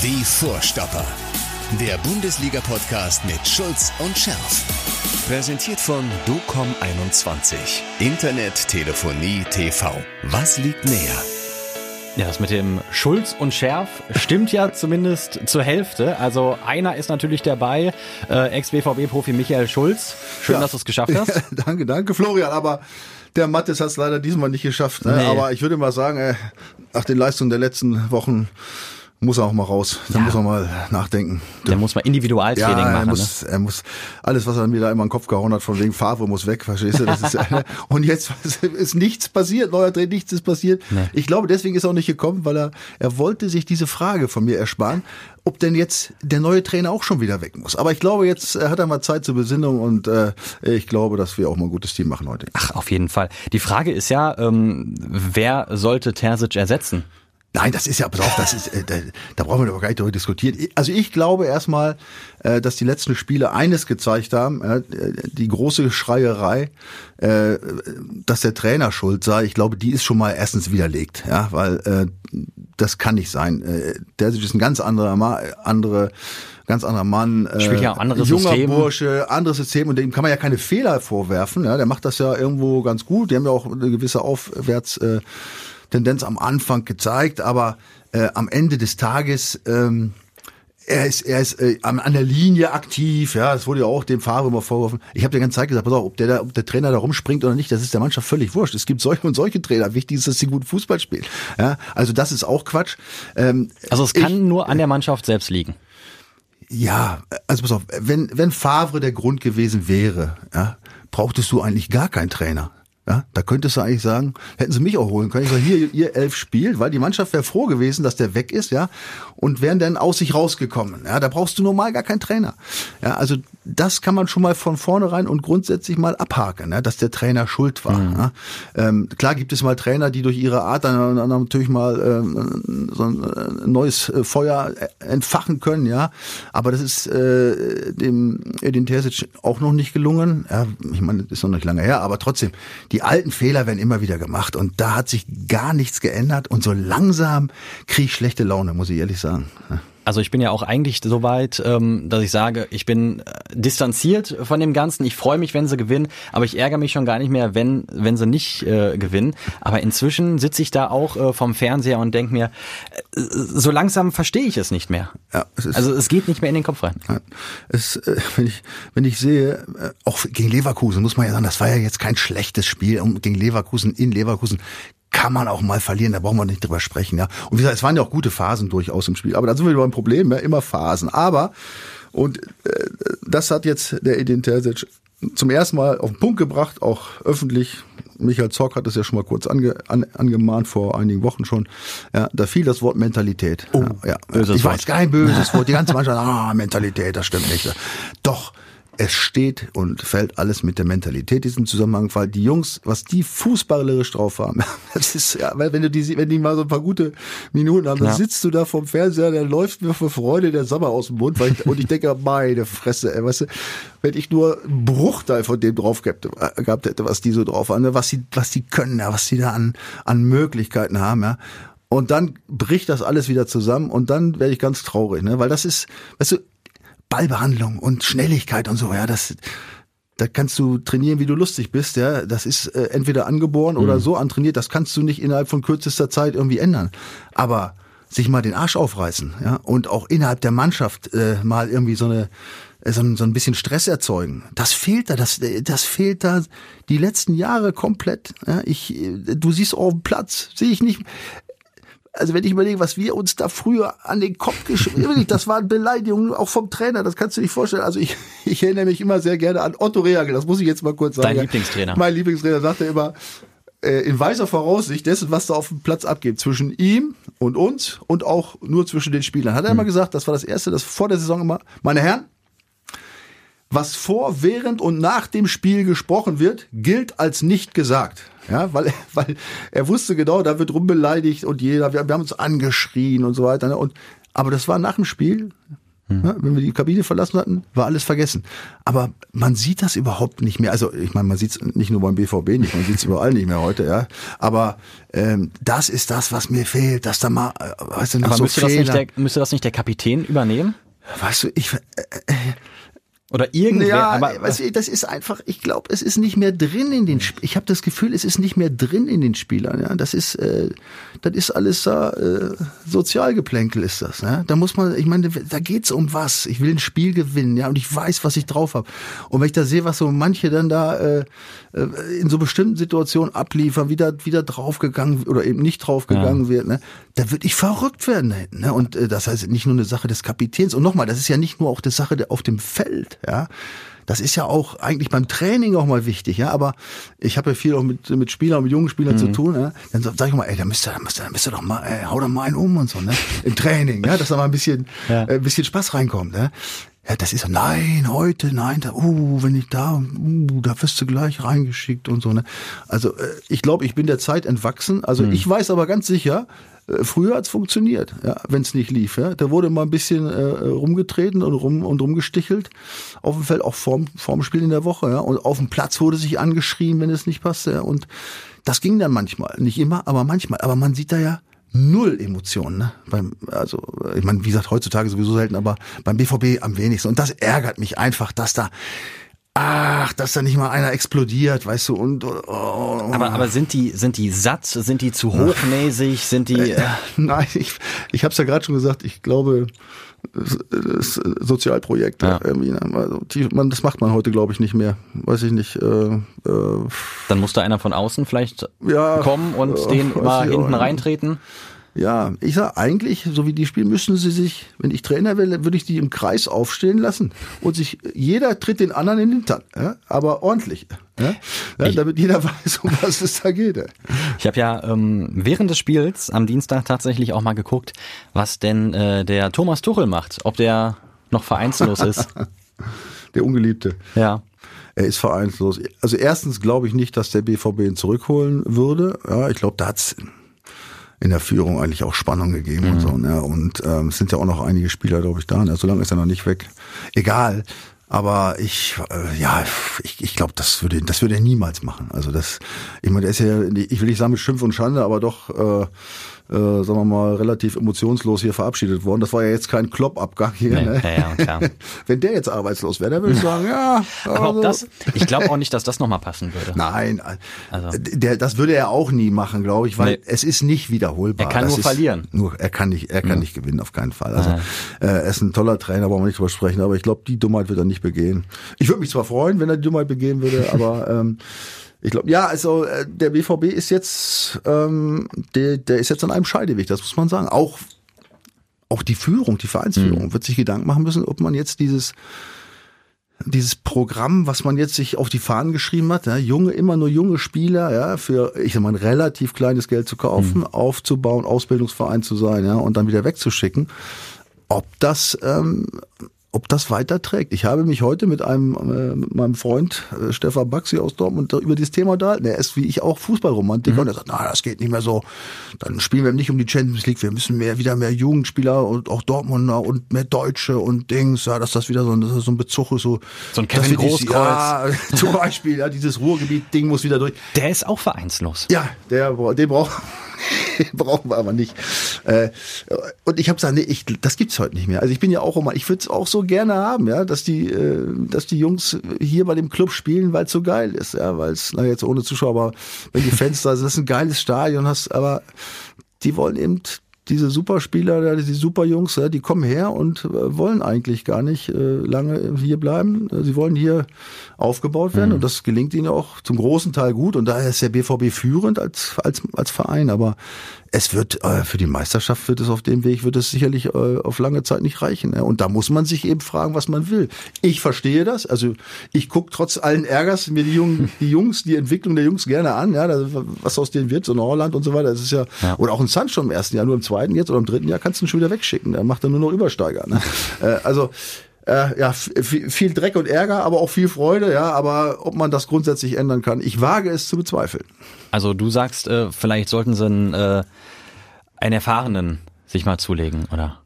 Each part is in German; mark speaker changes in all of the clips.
Speaker 1: Die Vorstopper. Der Bundesliga-Podcast mit Schulz und Scherf. Präsentiert von DOCOM21. Internet, Telefonie, TV. Was liegt näher?
Speaker 2: Ja, das mit dem Schulz und Schärf stimmt ja zumindest zur Hälfte. Also einer ist natürlich dabei, äh, Ex-BVB-Profi Michael Schulz. Schön, ja. dass du es geschafft hast. Ja,
Speaker 3: danke, danke, Florian. Aber der Mattes hat es leider diesmal nicht geschafft. Ne? Nee. Aber ich würde mal sagen, äh, nach den Leistungen der letzten Wochen muss er auch mal raus. Da ja. muss er mal nachdenken.
Speaker 2: Der muss mal Individualtraining ja, er
Speaker 3: machen. Muss,
Speaker 2: ne?
Speaker 3: Er muss alles, was er mir da immer in den Kopf gehauen hat, von wegen Favre muss weg, verstehst du? Das ist, und jetzt ist nichts passiert, neuer Trainer, nichts ist passiert. Nee. Ich glaube, deswegen ist er auch nicht gekommen, weil er, er wollte sich diese Frage von mir ersparen, ob denn jetzt der neue Trainer auch schon wieder weg muss. Aber ich glaube, jetzt äh, hat er mal Zeit zur Besinnung und äh, ich glaube, dass wir auch mal ein gutes Team machen heute.
Speaker 2: Ach, auf jeden Fall. Die Frage ist ja, ähm, wer sollte Terzic ersetzen?
Speaker 3: Nein, das ist ja, pass auf, das ist, äh, da, da brauchen wir doch gar nicht darüber diskutieren. Also ich glaube erstmal, äh, dass die letzten Spiele eines gezeigt haben, äh, die große Schreierei, äh, dass der Trainer schuld sei. Ich glaube, die ist schon mal erstens widerlegt, ja, weil äh, das kann nicht sein. Äh, der ist ein ganz anderer, andere ganz anderer Mann,
Speaker 2: äh, Spielt ja auch anderes
Speaker 3: junger
Speaker 2: System.
Speaker 3: Bursche, anderes System und dem kann man ja keine Fehler vorwerfen. Ja, der macht das ja irgendwo ganz gut. Die haben ja auch eine gewisse Aufwärts äh, Tendenz am Anfang gezeigt, aber äh, am Ende des Tages ähm, er ist, er ist äh, an der Linie aktiv, ja, das wurde ja auch dem Fahrer immer vorgeworfen. Ich habe die ganze Zeit gesagt, pass auf, ob der, da, ob der Trainer da rumspringt oder nicht, das ist der Mannschaft völlig wurscht. Es gibt solche und solche Trainer. Wichtig ist, dass sie gut Fußball spielen. Ja, also das ist auch Quatsch.
Speaker 2: Ähm, also es kann ich, nur an der Mannschaft selbst liegen.
Speaker 3: Ja, also pass auf, wenn, wenn Favre der Grund gewesen wäre, ja, brauchtest du eigentlich gar keinen Trainer. Ja, da könntest du eigentlich sagen, hätten sie mich auch holen können. Ich sage, hier, ihr elf spielt, weil die Mannschaft wäre froh gewesen, dass der weg ist, ja, und wären dann aus sich rausgekommen. Ja, da brauchst du normal gar keinen Trainer. Ja, also das kann man schon mal von vornherein und grundsätzlich mal abhaken, ja, dass der Trainer schuld war. Mhm. Ja. Ähm, klar gibt es mal Trainer, die durch ihre Art dann, dann natürlich mal ähm, so ein äh, neues äh, Feuer entfachen können, ja. Aber das ist äh, dem Edin Terzic auch noch nicht gelungen. Ja, ich meine, das ist noch nicht lange her, aber trotzdem, die die alten Fehler werden immer wieder gemacht und da hat sich gar nichts geändert und so langsam kriege ich schlechte Laune, muss ich ehrlich sagen.
Speaker 2: Also ich bin ja auch eigentlich so weit, ähm, dass ich sage, ich bin äh, distanziert von dem Ganzen. Ich freue mich, wenn sie gewinnen, aber ich ärgere mich schon gar nicht mehr, wenn wenn sie nicht äh, gewinnen. Aber inzwischen sitze ich da auch äh, vom Fernseher und denke mir, äh, so langsam verstehe ich es nicht mehr. Ja, es ist, also es geht nicht mehr in den Kopf rein.
Speaker 3: Es, äh, wenn ich wenn ich sehe, auch gegen Leverkusen muss man ja sagen, das war ja jetzt kein schlechtes Spiel um gegen Leverkusen in Leverkusen kann man auch mal verlieren, da brauchen wir nicht drüber sprechen, ja. Und wie gesagt, es waren ja auch gute Phasen durchaus im Spiel, aber da sind wir beim Problem, ja, immer Phasen. Aber, und äh, das hat jetzt der Edin Terzic zum ersten Mal auf den Punkt gebracht, auch öffentlich. Michael Zock hat es ja schon mal kurz ange, an, angemahnt vor einigen Wochen schon. Ja, da fiel das Wort Mentalität. Oh, ja, ja. Ich weiß kein böses Wort. Die ganze Mannschaft, ah, Mentalität, das stimmt nicht. Doch, es steht und fällt alles mit der Mentalität diesem Zusammenhang, weil die Jungs, was die fußballerisch drauf haben, das ist ja, wenn du die, wenn die mal so ein paar gute Minuten haben, dann ja. sitzt du da vom Fernseher, dann läuft mir vor Freude der Sommer aus dem Mund, weil ich, und ich denke, meine Fresse, ey, weißt du, wenn ich nur einen Bruchteil von dem drauf gehabt, äh, gehabt hätte, was die so drauf haben, was sie, was sie können, ja, was sie da an, an Möglichkeiten haben, ja. Und dann bricht das alles wieder zusammen und dann werde ich ganz traurig, ne? Weil das ist, weißt du, Ballbehandlung und Schnelligkeit und so, ja, das, da kannst du trainieren, wie du lustig bist, ja. Das ist äh, entweder angeboren mhm. oder so antrainiert, das kannst du nicht innerhalb von kürzester Zeit irgendwie ändern. Aber sich mal den Arsch aufreißen, ja, und auch innerhalb der Mannschaft äh, mal irgendwie so eine äh, so ein, so ein bisschen Stress erzeugen. Das fehlt da, das, das fehlt da die letzten Jahre komplett. Ja, ich, du siehst auf dem Platz, sehe ich nicht also wenn ich überlege, was wir uns da früher an den Kopf geschrieben haben, das waren Beleidigungen auch vom Trainer, das kannst du nicht vorstellen. Also ich, ich erinnere mich immer sehr gerne an Otto Reagel, das muss ich jetzt mal kurz sagen.
Speaker 2: Dein Lieblingstrainer.
Speaker 3: Mein Lieblingstrainer sagte immer, äh, in weiser Voraussicht dessen, was da auf dem Platz abgeht, zwischen ihm und uns und auch nur zwischen den Spielern. Hat er hm. immer gesagt, das war das Erste, das vor der Saison immer, meine Herren, was vor, während und nach dem Spiel gesprochen wird, gilt als nicht gesagt. Ja, weil, weil er wusste genau, da wird rumbeleidigt und jeder, wir, wir haben uns angeschrien und so weiter. Ne? Und, aber das war nach dem Spiel, Hm. Ja, wenn wir die Kabine verlassen hatten, war alles vergessen. Aber man sieht das überhaupt nicht mehr. Also ich meine, man sieht es nicht nur beim BVB nicht, man sieht es überall nicht mehr heute. Ja, aber ähm, das ist das, was mir fehlt, dass da mal, äh, weißt du, noch
Speaker 2: Aber
Speaker 3: so
Speaker 2: müsste, das
Speaker 3: Fehler.
Speaker 2: nicht der, müsste das nicht der Kapitän übernehmen?
Speaker 3: weißt du, ich, äh, äh,
Speaker 2: Oder irgendwer?
Speaker 3: ja,
Speaker 2: aber,
Speaker 3: weißt du, das ist einfach, ich glaube, es ist nicht mehr drin in den, Sp ich habe das Gefühl, es ist nicht mehr drin in den Spielern. Ja, das ist, äh, das ist alles da, äh, Sozialgeplänkel ist das. Ja? Da muss man, ich meine, da geht's um was. Ich will ein Spiel gewinnen, ja, und ich weiß, was ich drauf habe. Und wenn ich da sehe, was so manche dann da äh, äh, in so bestimmten Situationen abliefern, wieder wieder draufgegangen oder eben nicht draufgegangen
Speaker 2: Ja.
Speaker 3: wird, ne, da würde ich verrückt werden. Ne? Und äh, das heißt nicht nur eine Sache des Kapitäns. Und nochmal, das ist ja nicht nur auch eine Sache der, auf dem Feld, ja. Das ist ja auch eigentlich beim Training auch mal wichtig, ja. Aber ich habe ja viel auch mit, mit Spielern, mit jungen Spielern
Speaker 2: Mhm.
Speaker 3: zu tun, ja. Dann sag ich mal, ey, da müsst ihr, da müsst ihr, da müsst ihr doch mal, ey, hau doch mal einen um und so, ne? Im Training, ja, dass da mal ein bisschen,
Speaker 2: Ja.
Speaker 3: äh, ein bisschen Spaß reinkommt, ne? Ja, das ist so, nein, heute, nein, da, uh, wenn ich da, uh, da wirst du gleich reingeschickt und so, ne? Also, äh, ich glaube, ich bin der Zeit entwachsen. Also,
Speaker 2: Mhm.
Speaker 3: ich weiß aber ganz sicher, früher hat's funktioniert, ja, wenn es nicht lief. Ja. Da wurde mal ein bisschen äh, rumgetreten und rum und rumgestichelt auf dem Feld, auch vorm, vorm Spiel in der Woche. Ja. Und auf dem Platz wurde sich angeschrien, wenn es nicht passte. Ja. Und das ging dann manchmal, nicht immer, aber manchmal. Aber man sieht da ja null Emotionen. Ne? Beim, also, ich meine, wie gesagt, heutzutage sowieso selten, aber beim BVB am wenigsten. Und das ärgert mich einfach, dass da Ach, dass da nicht mal einer explodiert, weißt du, und oh,
Speaker 2: aber, aber sind die, sind die satt? Sind die zu hochnäsig? Sind die, äh,
Speaker 3: Nein, ich, ich habe es ja gerade schon gesagt, ich glaube, das, das Sozialprojekt,
Speaker 2: Ja.
Speaker 3: irgendwie, ne? also, die, man, das macht man heute, glaube ich, nicht mehr. Weiß ich nicht. Äh, äh,
Speaker 2: dann muss da einer von außen vielleicht
Speaker 3: Ja,
Speaker 2: kommen und
Speaker 3: äh,
Speaker 2: den mal hinten reintreten.
Speaker 3: Ja, ich sag eigentlich, so wie die spielen, müssen sie sich, wenn ich Trainer wäre, würde ich die im Kreis aufstehen lassen und sich jeder tritt den anderen in den Hintern, ja? aber ordentlich, ja? Ja, damit jeder weiß, um was es da geht.
Speaker 2: Ich habe ja ähm, während des Spiels am Dienstag tatsächlich auch mal geguckt, was denn äh, der Thomas Tuchel macht, ob der noch vereinslos ist.
Speaker 3: Der Ungeliebte.
Speaker 2: ja.
Speaker 3: Er ist vereinslos. Also erstens glaube ich nicht, dass der BVB ihn zurückholen würde. Ja, ich glaube, da hat's in der Führung eigentlich auch Spannung gegeben und so. Ne? Und ähm, es sind ja auch noch einige Spieler, glaube ich, da. Ne? So lange ist er noch nicht weg. Egal. Aber ich, äh, ja, ich, ich glaube, das würde, das würde er niemals machen. Also das, ich meine, der ist ja, ich will nicht sagen mit Schimpf und Schande, aber doch, äh, äh, sagen wir mal, relativ emotionslos hier verabschiedet worden. Das war ja jetzt kein Kloppabgang hier.
Speaker 2: Nee,
Speaker 3: ne?
Speaker 2: ja, ja, klar.
Speaker 3: Wenn der jetzt arbeitslos wäre, dann würde ich sagen, ja.
Speaker 2: Aber
Speaker 3: also-
Speaker 2: das, ich glaube auch nicht, dass das nochmal passen würde.
Speaker 3: Nein,
Speaker 2: Also-
Speaker 3: der, das würde er auch nie machen, glaube ich, weil
Speaker 2: Nee.
Speaker 3: es ist nicht wiederholbar.
Speaker 2: Er kann
Speaker 3: das
Speaker 2: nur verlieren.
Speaker 3: Nur, er kann nicht, er kann nicht gewinnen, auf keinen Fall. Also, äh, er ist ein toller Trainer, brauchen wir nicht drüber sprechen, aber ich glaube, die Dummheit wird er nicht begehen. Ich würde mich zwar freuen, wenn er die Dummheit begehen würde, aber ähm, ich glaube, ja, also äh, der BVB ist jetzt, ähm, der, der ist jetzt an einem Scheideweg, das muss man sagen. Auch auch die Führung, die Vereinsführung
Speaker 2: Mhm.
Speaker 3: wird sich Gedanken machen müssen, ob man jetzt dieses dieses Programm, was man jetzt sich auf die Fahnen geschrieben hat, ja, junge, immer nur junge Spieler, ja, für, ich sag mal, ein relativ kleines Geld zu kaufen, aufzubauen, Ausbildungsverein zu sein, ja, und dann wieder wegzuschicken, ob das, ähm, ob das weiterträgt. Ich habe mich heute mit einem, äh, mit meinem Freund äh, Stefan Baxi aus Dortmund da- über dieses Thema unterhalten. Er ist wie ich auch Fußballromantiker und er sagt, na, das geht nicht mehr so. Dann spielen wir nicht um die Champions League. Wir müssen mehr, wieder mehr Jugendspieler und auch Dortmunder und mehr Deutsche und Dings, ja, dass das wieder so ein, das so ein Bezug ist, so.
Speaker 2: So ein Kevin
Speaker 3: dieses-
Speaker 2: Großkreuz.
Speaker 3: Ja, zum Beispiel, ja, dieses Ruhrgebiet-Ding muss wieder durch.
Speaker 2: Der ist auch vereinslos.
Speaker 3: Ja, der, den brauchen, den brauchen wir aber nicht. Äh, und ich habe gesagt, nee, ich, das gibt's heute nicht mehr. Also ich bin ja auch immer, ich würde es auch so gerne haben, ja, dass die, äh, dass die Jungs hier bei dem Club spielen, weil es so geil ist, ja, weil es, na jetzt ohne Zuschauer, aber wenn die Fans da sind, das ist ein geiles Stadion, hast, aber die wollen eben diese Superspieler, ja, die Superjungs, die kommen her und äh, wollen eigentlich gar nicht äh, lange hier bleiben. Äh, Sie wollen hier aufgebaut werden und das gelingt ihnen auch zum großen Teil gut. Und daher ist der BVB führend als als als Verein, aber es wird äh, für die Meisterschaft wird es auf dem Weg wird es sicherlich äh, auf lange Zeit nicht reichen. Ja. Und da muss man sich eben fragen, was man will. Ich verstehe das, also ich gucke trotz allen Ärgers mir die Jungen, die Jungs, die Entwicklung der Jungs gerne an, ja, das, was aus denen wird, so ein Holland und so weiter. Das ist ja,
Speaker 2: Ja.
Speaker 3: oder auch ein Sancho im ersten Jahr, nur im zweiten jetzt oder im dritten Jahr kannst du ihn schon wieder wegschicken. Dann macht er nur noch Übersteiger. Ne? äh, also äh, ja, viel Dreck und Ärger, aber auch viel Freude, ja, aber ob man das grundsätzlich ändern kann, ich wage es zu bezweifeln.
Speaker 2: Also du sagst, äh, vielleicht sollten sie einen, äh, einen Erfahrenen sich mal zulegen, oder?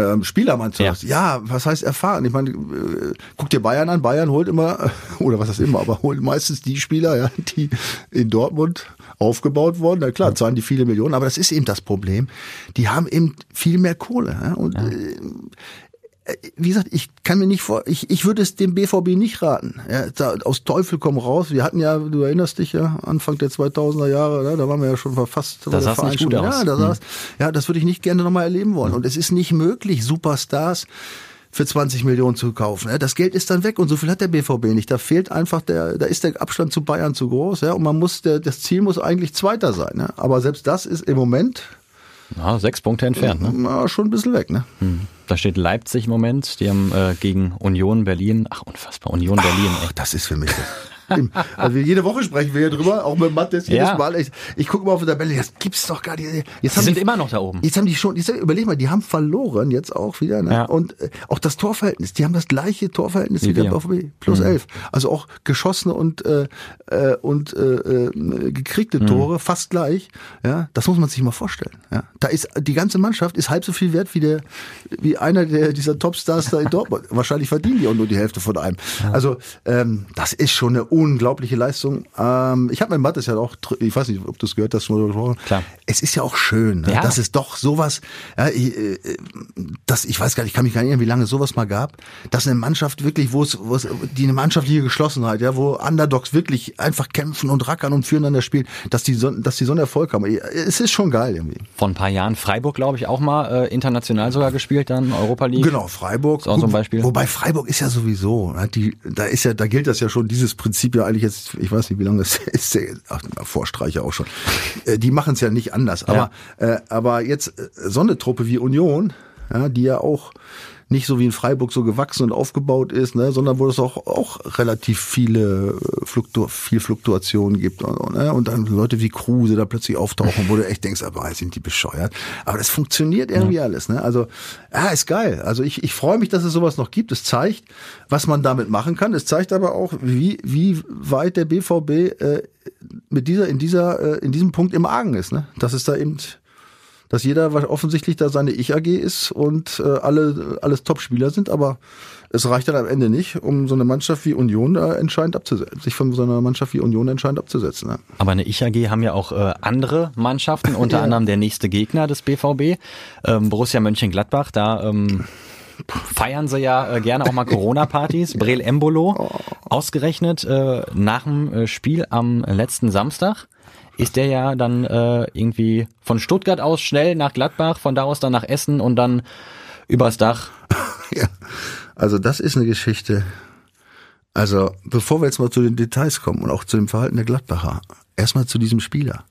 Speaker 3: ähm, Spieler meinst du
Speaker 2: Ja.
Speaker 3: Ja, was heißt erfahren? Ich meine, äh, guck dir Bayern an. Bayern holt immer, oder was heißt immer, aber holt meistens die Spieler, ja, die in Dortmund aufgebaut wurden. Na klar, zahlen die viele Millionen, aber das ist eben das Problem. Die haben eben viel mehr Kohle. Ja? Und äh, wie gesagt, ich kann mir nicht vor, ich, ich würde es dem BVB nicht raten. Ja, da, aus Teufel komm raus. Wir hatten ja, du erinnerst dich ja, Anfang der 2000er Jahre, ne, da waren wir ja schon fast.
Speaker 2: sah's
Speaker 3: Verein
Speaker 2: nicht gut
Speaker 3: schon,
Speaker 2: aus.
Speaker 3: Ja, da saß, ja, das würde ich nicht gerne nochmal erleben wollen. Und es ist nicht möglich, Superstars für 20 Millionen zu kaufen. Das Geld ist dann weg und so viel hat der BVB nicht. Da fehlt einfach der, da ist der Abstand zu Bayern zu groß, ja, und man muss, der, das Ziel muss eigentlich Zweiter sein, ne? Aber selbst das ist im Moment
Speaker 2: Ja, sechs Punkte entfernt. Ne?
Speaker 3: na, schon ein bisschen weg, ne?
Speaker 2: Da steht Leipzig im Moment. Die haben äh, gegen Union Berlin. Ach, unfassbar. Union Berlin.
Speaker 3: Ach, das ist für mich das. Also jede Woche sprechen wir hier drüber, auch mit Mattes jedes
Speaker 2: Ja.
Speaker 3: Mal. Ich, ich gucke mal auf die Tabelle, das gibt's doch gar nicht. Jetzt
Speaker 2: Die sind
Speaker 3: die,
Speaker 2: immer noch da oben.
Speaker 3: Jetzt haben die schon, jetzt, überleg mal, die haben verloren jetzt auch wieder. Ne?
Speaker 2: Ja.
Speaker 3: Und äh, auch das Torverhältnis, die haben das gleiche Torverhältnis wie,
Speaker 2: Wie
Speaker 3: der. BVB, plus elf. Also auch geschossene und äh, äh, und äh, äh, gekriegte Tore fast gleich. Ja, das muss man sich mal vorstellen. Ja, da ist die ganze Mannschaft ist halb so viel wert wie der wie einer der dieser Topstars da in Dortmund. Wahrscheinlich verdienen die auch nur die Hälfte von einem. Also ähm, das ist schon eine unglaubliche Leistung. Ähm, ich habe mit Mattes ja auch, ich weiß nicht, ob du es gehört hast, schon.
Speaker 2: Klar.
Speaker 3: Es ist ja auch schön, ne?
Speaker 2: Ja.
Speaker 3: dass es doch sowas, ja, ich, äh, das, ich weiß gar nicht, ich kann mich gar nicht erinnern, wie lange es sowas mal gab, dass eine Mannschaft wirklich, wo es, wo es die eine mannschaftliche Geschlossenheit, ja, wo Underdogs wirklich einfach kämpfen und rackern und füreinander spielen, dass die so, dass die so einen Erfolg haben. Es ist schon geil irgendwie.
Speaker 2: Vor ein paar Jahren Freiburg, glaube ich, auch mal äh, international sogar gespielt, dann Europa League.
Speaker 3: Genau, Freiburg.
Speaker 2: Ist auch so ein Beispiel.
Speaker 3: Wobei Freiburg ist ja sowieso, ne, die, da ist ja, da gilt das ja schon, dieses Prinzip ja eigentlich jetzt, ich weiß nicht, wie lange das ist, ach, Vorstreicher auch schon. Äh, Die machen es ja nicht anders. Aber, äh, aber jetzt äh, so eine Truppe wie Union, ja, die ja auch nicht so wie in Freiburg so gewachsen und aufgebaut ist, ne, sondern wo es auch, auch relativ viele äh, Fluktu viel Fluktuationen gibt und, ne, und dann Leute wie Kruse da plötzlich auftauchen, wo du echt denkst, aber sind die bescheuert. Aber das funktioniert irgendwie alles. Ne? Also ja, ist geil. Also ich, ich freue mich, dass es sowas noch gibt. Es zeigt, was man damit machen kann. Es zeigt aber auch, wie, wie weit der BVB äh, mit dieser, in dieser, äh, in diesem Punkt im Argen ist. Ne? Dass es da eben dass jeder offensichtlich da seine Ich-AG ist und äh, alle alles Top-Spieler sind, aber es reicht dann am Ende nicht, um so eine Mannschaft wie Union da entscheidend abzusetzen, sich von so einer Mannschaft wie Union entscheidend abzusetzen. Ne?
Speaker 2: Aber eine Ich-AG haben ja auch äh, andere Mannschaften, unter
Speaker 3: Ja.
Speaker 2: anderem der nächste Gegner des BVB, ähm, Borussia Mönchengladbach. Da ähm, feiern sie ja äh, gerne auch mal Corona-Partys. Brel Embolo, ausgerechnet äh, nach dem äh, Spiel am letzten Samstag ist der ja dann äh, irgendwie von Stuttgart aus schnell nach Gladbach, von da aus dann nach Essen und dann übers Dach.
Speaker 3: Ja. Also das ist eine Geschichte. Also bevor wir jetzt mal zu den Details kommen und auch zu dem Verhalten der Gladbacher, erstmal zu diesem Spieler.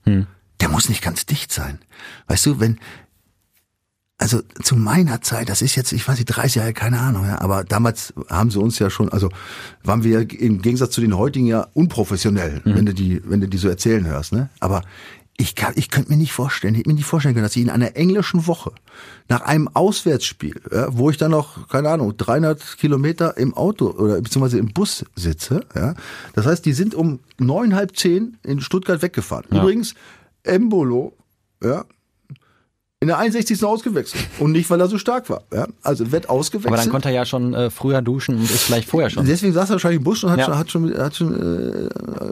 Speaker 3: Der muss nicht ganz dicht sein. Weißt du, wenn also zu meiner Zeit, das ist jetzt, ich weiß nicht, 30 Jahre, keine Ahnung, ja, aber damals haben sie uns ja schon, also waren wir im Gegensatz zu den heutigen ja unprofessionell, wenn du die, wenn du die so erzählen hörst, ne? Aber ich kann, ich könnte mir nicht vorstellen, ich hätte mir nicht vorstellen können, dass ich in einer englischen Woche nach einem Auswärtsspiel, ja, wo ich dann noch, keine Ahnung, 300 Kilometer im Auto oder beziehungsweise im Bus sitze, ja. Das heißt, die sind um neun, halb zehn in Stuttgart weggefahren. Übrigens, Embolo, ja, in der 61. ausgewechselt. Und nicht, weil er so stark war. Ja? Also wird ausgewechselt.
Speaker 2: Aber dann konnte er ja schon äh, früher duschen und ist vielleicht vorher schon.
Speaker 3: Deswegen saß er wahrscheinlich im Bus und hat
Speaker 2: Ja.
Speaker 3: schon, hat schon, hat schon äh,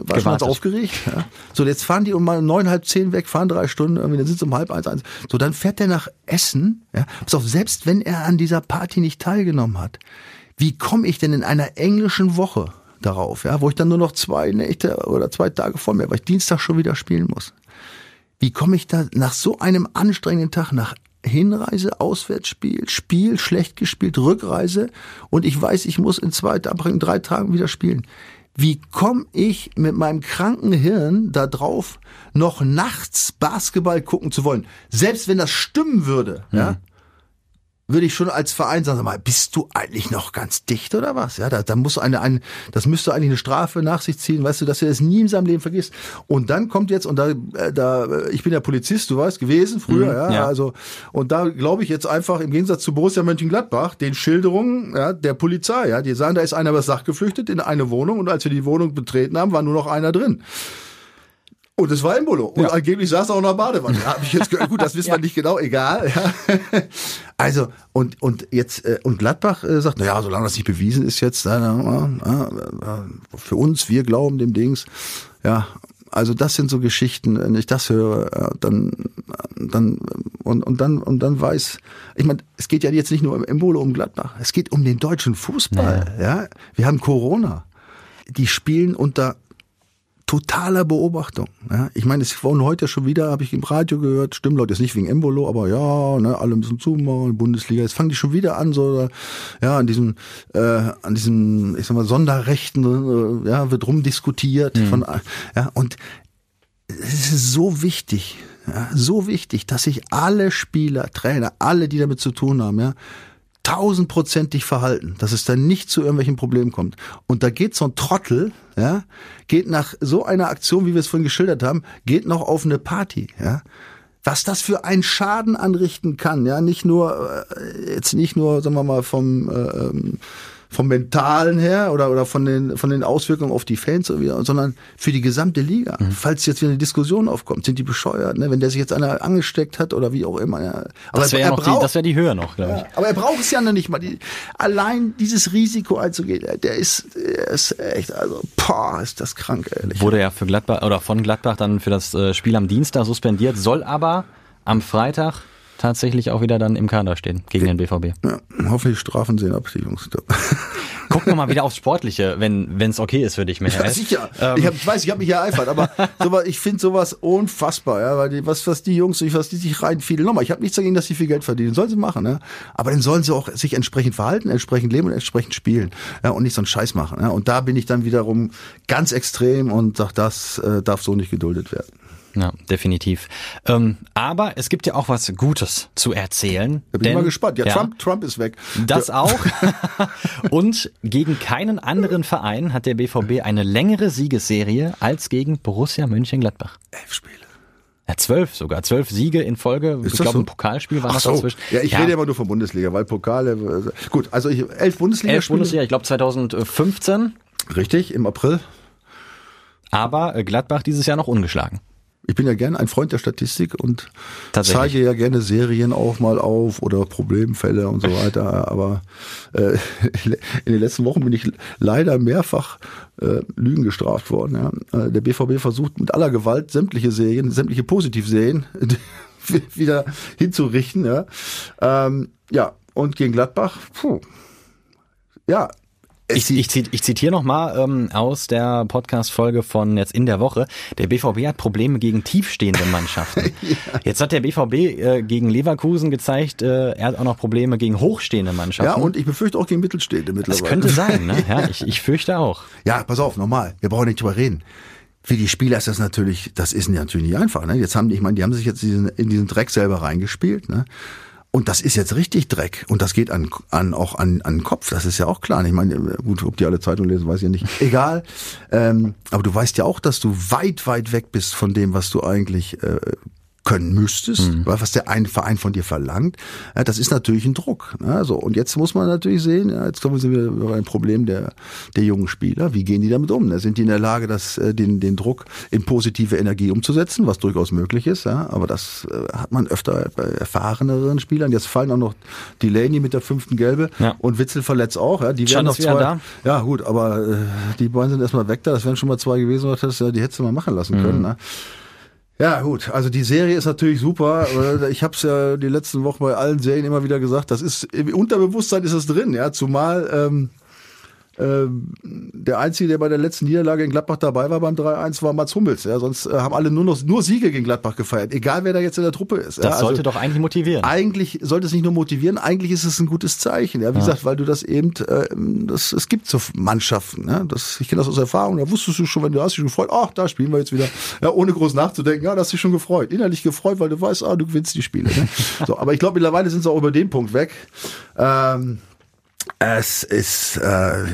Speaker 3: war schon ganz aufgeregt. Ja. So, jetzt fahren die um mal neun, halb zehn weg, fahren drei Stunden, irgendwie, dann sind sie um halb eins, eins. So, dann fährt er nach Essen. Ja. Pass auf, selbst wenn er an dieser Party nicht teilgenommen hat, wie komme ich denn in einer englischen Woche darauf, ja, wo ich dann nur noch zwei Nächte oder zwei Tage vor mir, weil ich Dienstag schon wieder spielen muss? Wie komme ich da nach so einem anstrengenden Tag, nach Hinreise, Auswärtsspiel, Spiel, schlecht gespielt, Rückreise und ich weiß, ich muss in zwei, in drei Tagen wieder spielen. Wie komme ich mit meinem kranken Hirn da drauf, noch nachts Basketball gucken zu wollen? Selbst wenn das stimmen würde, ja, würde ich schon als Verein sagen, sag mal, bist du eigentlich noch ganz dicht oder was? Ja, da, da muss eine, ein, das müsste eigentlich eine Strafe nach sich ziehen, weißt du, dass er das nie in seinem Leben vergisst. Und dann kommt jetzt, und da, äh, da, äh, ich bin ja Polizist, du weißt, gewesen früher, ja,
Speaker 2: ja.
Speaker 3: also, und da glaube ich jetzt einfach im Gegensatz zu Borussia Mönchengladbach, den Schilderungen ja, der Polizei, ja, die sagen, da ist einer über das Dach geflüchtet in eine Wohnung und als wir die Wohnung betreten haben, war nur noch einer drin. Und es war Embolo. Und ja. angeblich saß er auch in der Badewanne. Ja, ich jetzt gehört. Gut, das wissen wir nicht genau, egal. Also, und, und jetzt, äh, und Gladbach äh, sagt, na ja, solange das nicht bewiesen ist jetzt, für uns, wir glauben dem Dings, ja, also das sind so Geschichten, wenn ich das höre, dann, dann und, und dann und dann weiß, ich meine, es geht ja jetzt nicht nur im Embolo um Gladbach, es geht um den deutschen Fußball. Ja, ja? wir haben Corona, die spielen unter totaler Beobachtung. Ja, ich meine, es wurden heute schon wieder, habe ich im Radio gehört, stimmt Leute, jetzt nicht wegen Embolo, aber ja, ne, alle müssen zumachen, Bundesliga, jetzt fangen die schon wieder an, so ja, an diesem, äh, an diesem, ich sag mal, Sonderrechten, äh, ja, wird rumdiskutiert mhm. von, ja, und es ist so wichtig, ja, so wichtig, dass sich alle Spieler, Trainer, alle, die damit zu tun haben, ja, tausendprozentig verhalten, dass es dann nicht zu irgendwelchen Problemen kommt. Und da geht so ein Trottel, ja, geht nach so einer Aktion, wie wir es vorhin geschildert haben, geht noch auf eine Party, ja. Was das für einen Schaden anrichten kann, ja, nicht nur, äh, jetzt nicht nur, sagen wir mal, vom, äh, ähm, vom Mentalen her oder, oder von, den, von den Auswirkungen auf die Fans, sondern für die gesamte Liga. Mhm. Falls jetzt wieder eine Diskussion aufkommt, sind die bescheuert, ne? wenn der sich jetzt einer angesteckt hat oder wie auch immer. Ja.
Speaker 2: Aber das wäre ja die, das wär die Höhe noch, glaube ich. Ja,
Speaker 3: aber er braucht es ja noch nicht mal. Die, allein dieses Risiko einzugehen, der ist, der ist echt, also, boah, ist das krank, ehrlich.
Speaker 2: Wurde ja für Gladbach oder von Gladbach dann für das äh, Spiel am Dienstag suspendiert, soll aber am Freitag tatsächlich auch wieder dann im Kader stehen gegen den BVB.
Speaker 3: Ja, hoffentlich strafen sie ihn ab, die Jungs.
Speaker 2: Gucken wir mal wieder aufs Sportliche, wenn es okay ist für dich, Michael.
Speaker 3: Ja, sicher. Ähm. Ich, hab, ich weiß, ich habe mich ja eifert, aber sowas, ich finde sowas unfassbar, ja, weil die, was, was die Jungs, was die sich rein viele nochmal. Ich habe nichts dagegen, dass sie viel Geld verdienen. Sollen sie machen, ne? Aber dann sollen sie auch sich entsprechend verhalten, entsprechend leben und entsprechend spielen, ja, und nicht so einen Scheiß machen. Ja? Und da bin ich dann wiederum ganz extrem und sag, das äh, darf so nicht geduldet werden.
Speaker 2: Ja, definitiv. Ähm, aber es gibt ja auch was Gutes zu erzählen.
Speaker 3: Da bin denn, ich mal gespannt. Ja, ja, Trump, Trump ist weg.
Speaker 2: Das ja. auch. Und gegen keinen anderen Verein hat der BVB eine längere Siegesserie als gegen Borussia Mönchengladbach.
Speaker 3: Elf Spiele.
Speaker 2: Ja, zwölf sogar. Zwölf Siege in Folge. Ist ich glaube, so? ein Pokalspiel war Ach das so. dazwischen.
Speaker 3: Ja, ich ja. rede immer nur von Bundesliga, weil Pokale. Äh, gut, also ich, elf Bundesliga.
Speaker 2: Elf Bundesliga, ich glaube 2015.
Speaker 3: Richtig, im April.
Speaker 2: Aber äh, Gladbach dieses Jahr noch ungeschlagen.
Speaker 3: Ich bin ja gerne ein Freund der Statistik und zeige ja gerne Serien auch mal auf oder Problemfälle und so weiter. Aber äh, in den letzten Wochen bin ich leider mehrfach äh, Lügen gestraft worden. Ja. Äh, der BVB versucht mit aller Gewalt sämtliche Serien, sämtliche Positivserien wieder hinzurichten. Ja. Ähm, ja, und gegen Gladbach, puh, ja,
Speaker 2: ich, ich, ich zitiere nochmal ähm, aus der Podcast-Folge von jetzt in der Woche. Der BVB hat Probleme gegen tiefstehende Mannschaften. ja. Jetzt hat der BVB äh, gegen Leverkusen gezeigt, äh, er hat auch noch Probleme gegen hochstehende Mannschaften.
Speaker 3: Ja, und ich befürchte auch gegen mittelstehende mittlerweile.
Speaker 2: Das könnte sein, ne? Ja, ich, ich fürchte auch.
Speaker 3: Ja, pass auf, nochmal. Wir brauchen nicht drüber reden. Für die Spieler ist das natürlich, das ist natürlich nicht einfach. Ne? Jetzt haben die, ich meine, die haben sich jetzt in diesen Dreck selber reingespielt. Ne? Und das ist jetzt richtig Dreck. Und das geht an, an auch an, an den Kopf. Das ist ja auch klar. Ich meine, gut, ob die alle Zeitung lesen, weiß ich ja nicht. Egal. Ähm, aber du weißt ja auch, dass du weit, weit weg bist von dem, was du eigentlich äh, können müsstest, mhm. was der ein Verein von dir verlangt, ja, das ist natürlich ein Druck. Ne? So, und jetzt muss man natürlich sehen, ja, jetzt kommen wir über ein Problem der, der jungen Spieler. Wie gehen die damit um? Ne? Sind die in der Lage, das, äh, den, den Druck in positive Energie umzusetzen, was durchaus möglich ist, ja? aber das äh, hat man öfter bei erfahreneren Spielern. Jetzt fallen auch noch Delaney mit der fünften Gelbe ja. und Witzel verletzt auch. Ja? Die werden noch zwei. Da. Ja, gut, aber äh, die beiden sind erstmal weg da. Das wären schon mal zwei gewesen, die hättest du mal machen lassen können. Mhm. Ne? Ja, gut. Also die Serie ist natürlich super. Ich habe es ja die letzten Wochen bei allen Serien immer wieder gesagt. Das ist im Unterbewusstsein ist es drin, ja. Zumal ähm, der Einzige, der bei der letzten Niederlage in Gladbach dabei war beim 3-1, war Mats Hummels. Ja, sonst äh, haben alle nur noch nur Siege gegen Gladbach gefeiert, egal wer da jetzt in der Truppe ist.
Speaker 2: Das
Speaker 3: ja,
Speaker 2: also sollte doch eigentlich motivieren.
Speaker 3: Eigentlich sollte es nicht nur motivieren, eigentlich ist es ein gutes Zeichen. Ja, wie ja. gesagt, weil du das eben, äh, das, es gibt so Mannschaften. Ja, das, ich kenne das aus Erfahrung. Da wusstest du schon, wenn du hast dich gefreut, ach, da spielen wir jetzt wieder. Ja, ohne groß nachzudenken, ja, da hast du dich schon gefreut, innerlich gefreut, weil du weißt, ah, du gewinnst die Spiele. Ne? so, aber ich glaube, mittlerweile sind sie auch über den Punkt weg. Ähm, es ist, äh,